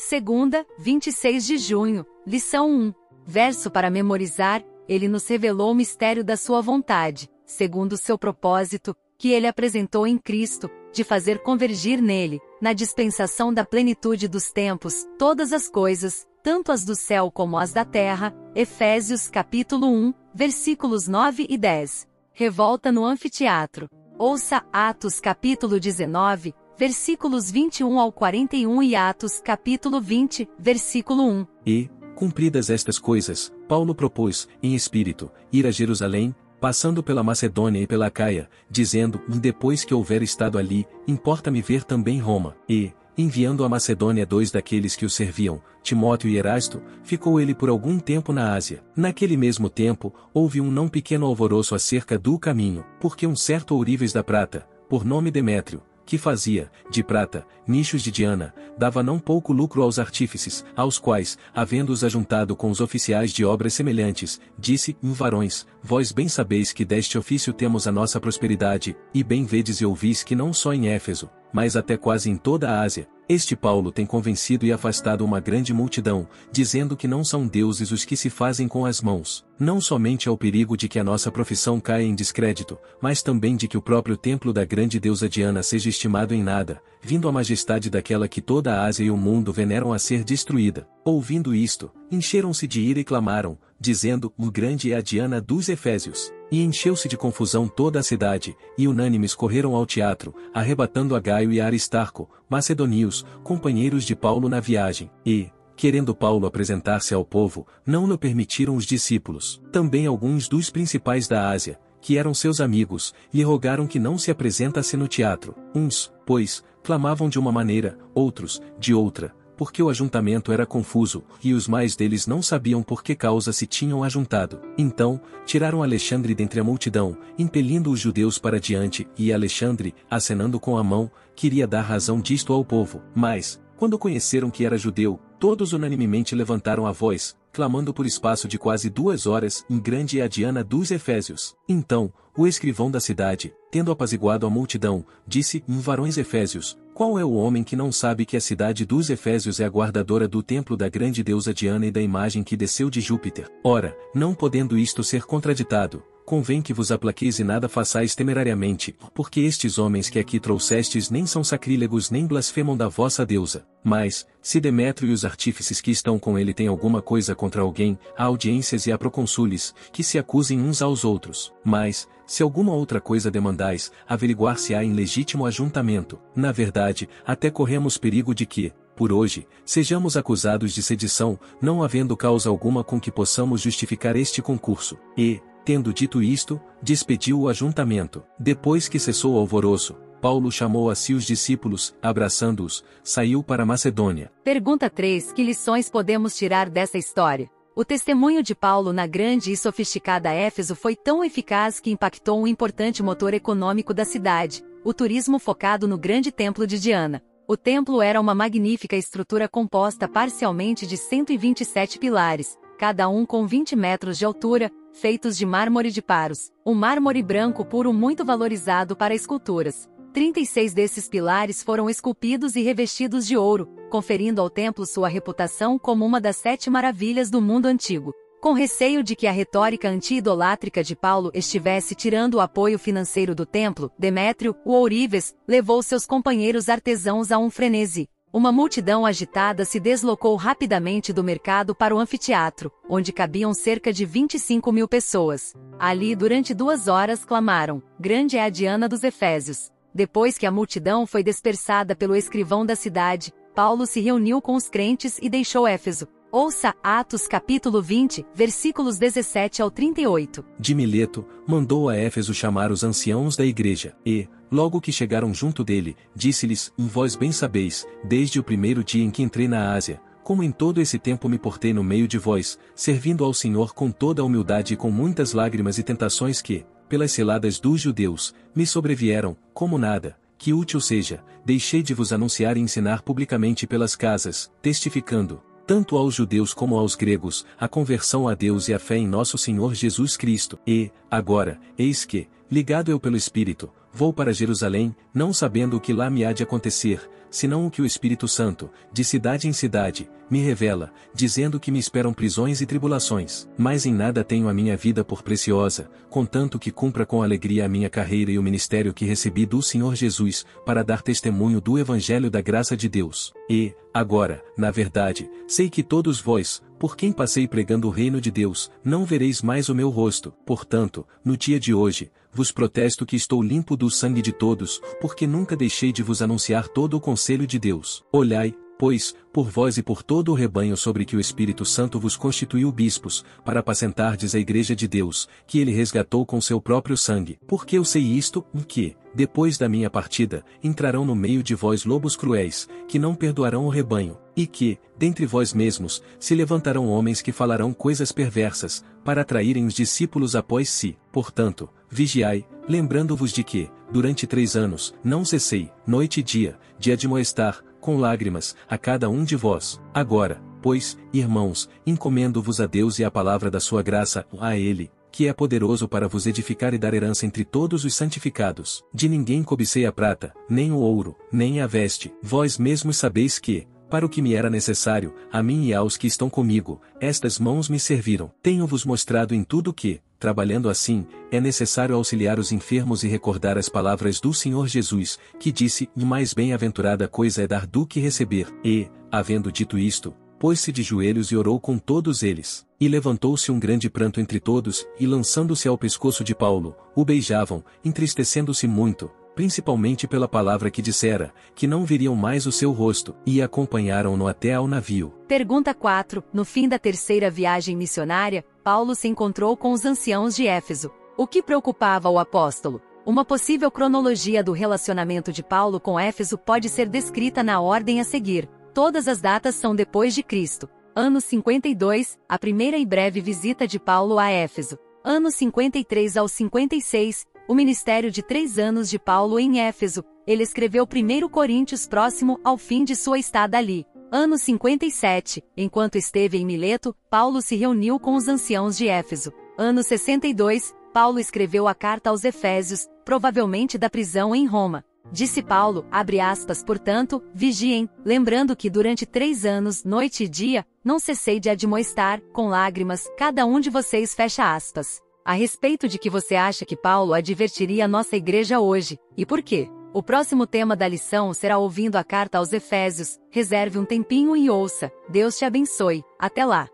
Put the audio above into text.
Segunda, 26 de junho, lição 1. Verso para memorizar, ele nos revelou o mistério da sua vontade, segundo o seu propósito, que ele apresentou em Cristo, de fazer convergir nele, na dispensação da plenitude dos tempos, todas as coisas, tanto as do céu como as da terra. Efésios capítulo 1, versículos 9 e 10. Revolta no anfiteatro. Ouça Atos capítulo 19, versículos 21 ao 41 e Atos capítulo 20, versículo 1. E, cumpridas estas coisas, Paulo propôs, em espírito, ir a Jerusalém, passando pela Macedônia e pela Caia, dizendo, depois que houver estado ali, importa-me ver também Roma, e, enviando a Macedônia dois daqueles que o serviam, Timóteo e Erasto, ficou ele por algum tempo na Ásia. Naquele mesmo tempo, houve um não pequeno alvoroço acerca do caminho, porque um certo ourives da prata, por nome Demétrio, que fazia, de prata, nichos de Diana, dava não pouco lucro aos artífices, aos quais, havendo-os ajuntado com os oficiais de obras semelhantes, disse, varões, vós bem sabeis que deste ofício temos a nossa prosperidade, e bem vedes e ouvis que não só em Éfeso, mas até quase em toda a Ásia, este Paulo tem convencido e afastado uma grande multidão, dizendo que não são deuses os que se fazem com as mãos, não somente ao perigo de que a nossa profissão caia em descrédito, mas também de que o próprio templo da grande deusa Diana seja estimado em nada, vindo a majestade daquela que toda a Ásia e o mundo veneram a ser destruída. Ouvindo isto, encheram-se de ira e clamaram, dizendo, o grande é a Diana dos Efésios. E encheu-se de confusão toda a cidade, e unânimes correram ao teatro, arrebatando a Gaio e a Aristarco, macedonios, companheiros de Paulo na viagem, e, querendo Paulo apresentar-se ao povo, não lhe permitiram os discípulos. Também alguns dos principais da Ásia, que eram seus amigos, lhe rogaram que não se apresentasse no teatro. Uns, pois, clamavam de uma maneira, outros, de outra, porque o ajuntamento era confuso, e os mais deles não sabiam por que causa se tinham ajuntado. Então, tiraram Alexandre dentre a multidão, impelindo os judeus para diante, e Alexandre, acenando com a mão, queria dar razão disto ao povo. Mas, quando conheceram que era judeu, todos unanimemente levantaram a voz, clamando por espaço de quase duas horas, em grande a Diana dos Efésios. Então, o escrivão da cidade, tendo apaziguado a multidão, disse, varões Efésios, qual é o homem que não sabe que a cidade dos Efésios é a guardadora do templo da grande deusa Diana e da imagem que desceu de Júpiter? Ora, não podendo isto ser contraditado, convém que vos aplaqueis e nada façais temerariamente, porque estes homens que aqui trouxestes nem são sacrílegos nem blasfemam da vossa deusa. Mas, se Demétrio e os artífices que estão com ele têm alguma coisa contra alguém, há audiências e há proconsúles, que se acusem uns aos outros. Mas, se alguma outra coisa demandais, averiguar-se-á em legítimo ajuntamento. Na verdade, até corremos perigo de que, por hoje, sejamos acusados de sedição, não havendo causa alguma com que possamos justificar este concurso. E, Tendo dito isto, despediu o ajuntamento. Depois que cessou o alvoroço, Paulo chamou a si os discípulos, abraçando-os, saiu para Macedônia. Pergunta 3: Que lições podemos tirar dessa história? O testemunho de Paulo na grande e sofisticada Éfeso foi tão eficaz que impactou um importante motor econômico da cidade, o turismo focado no grande templo de Diana. O templo era uma magnífica estrutura composta parcialmente de 127 pilares, cada um com 20 metros de altura, feitos de mármore de Paros, um mármore branco puro muito valorizado para esculturas. 36 desses pilares foram esculpidos e revestidos de ouro, conferindo ao templo sua reputação como uma das sete maravilhas do mundo antigo. Com receio de que a retórica anti-idolátrica de Paulo estivesse tirando o apoio financeiro do templo, Demétrio, o ourives, levou seus companheiros artesãos a um frenesi. Uma multidão agitada se deslocou rapidamente do mercado para o anfiteatro, onde cabiam cerca de 25 mil pessoas. Ali, durante duas horas, clamaram: Grande é a Diana dos Efésios. Depois que a multidão foi dispersada pelo escrivão da cidade, Paulo se reuniu com os crentes e deixou Éfeso. Ouça Atos capítulo 20, versículos 17 ao 38. De Mileto, mandou a Éfeso chamar os anciãos da igreja, e, logo que chegaram junto dele, disse-lhes, vós bem sabeis, desde o primeiro dia em que entrei na Ásia, como em todo esse tempo me portei no meio de vós, servindo ao Senhor com toda a humildade e com muitas lágrimas e tentações que, pelas ciladas dos judeus, me sobrevieram, como nada, que útil seja, deixei de vos anunciar e ensinar publicamente pelas casas, testificando, tanto aos judeus como aos gregos, a conversão a Deus e a fé em nosso Senhor Jesus Cristo. E, agora, eis que, ligado eu pelo Espírito, vou para Jerusalém, não sabendo o que lá me há de acontecer, senão o que o Espírito Santo, de cidade em cidade, me revela, dizendo que me esperam prisões e tribulações. Mas em nada tenho a minha vida por preciosa, contanto que cumpra com alegria a minha carreira e o ministério que recebi do Senhor Jesus, para dar testemunho do Evangelho da graça de Deus. E, agora, na verdade, sei que todos vós, por quem passei pregando o reino de Deus, não vereis mais o meu rosto. Portanto, no dia de hoje, vos protesto que estou limpo do sangue de todos, porque nunca deixei de vos anunciar todo o conselho de Deus. Olhai, pois, por vós e por todo o rebanho sobre que o Espírito Santo vos constituiu bispos, para apacentardes a igreja de Deus, que ele resgatou com seu próprio sangue. Porque eu sei isto, que, depois da minha partida, entrarão no meio de vós lobos cruéis, que não perdoarão o rebanho, e que, dentre vós mesmos, se levantarão homens que falarão coisas perversas, para atraírem os discípulos após si. Portanto, vigiai, lembrando-vos de que, durante três anos, não cessei, noite e dia, de admoestar, com lágrimas, a cada um de vós. Agora, pois, irmãos, encomendo-vos a Deus e à palavra da sua graça, a Ele, que é poderoso para vos edificar e dar herança entre todos os santificados. De ninguém cobicei a prata, nem o ouro, nem a veste. Vós mesmos sabeis que, para o que me era necessário, a mim e aos que estão comigo, estas mãos me serviram. Tenho-vos mostrado em tudo que, trabalhando assim, é necessário auxiliar os enfermos e recordar as palavras do Senhor Jesus, que disse: mais bem-aventurada coisa é dar do que receber. E, havendo dito isto, pôs-se de joelhos e orou com todos eles. E levantou-se um grande pranto entre todos, e lançando-se ao pescoço de Paulo, o beijavam, entristecendo-se muito, principalmente pela palavra que dissera, que não viriam mais o seu rosto, e acompanharam-no até ao navio. Pergunta 4. No fim da terceira viagem missionária, Paulo se encontrou com os anciãos de Éfeso. O que preocupava o apóstolo? Uma possível cronologia do relacionamento de Paulo com Éfeso pode ser descrita na ordem a seguir. Todas as datas são depois de Cristo. Ano 52, a primeira e breve visita de Paulo a Éfeso. Ano 53 ao 56, o ministério de três anos de Paulo em Éfeso. Ele escreveu 1 Coríntios próximo ao fim de sua estada ali. Ano 57, enquanto esteve em Mileto, Paulo se reuniu com os anciãos de Éfeso. Ano 62, Paulo escreveu a carta aos Efésios, provavelmente da prisão em Roma. Disse Paulo, abre aspas, portanto, vigiem, lembrando que durante três anos, noite e dia, não cessei de admoestar, com lágrimas, cada um de vocês fecha aspas. A respeito de que você acha que Paulo advertiria a nossa igreja hoje, e por quê? O próximo tema da lição será ouvindo a carta aos Efésios, reserve um tempinho e ouça. Deus te abençoe. Até lá!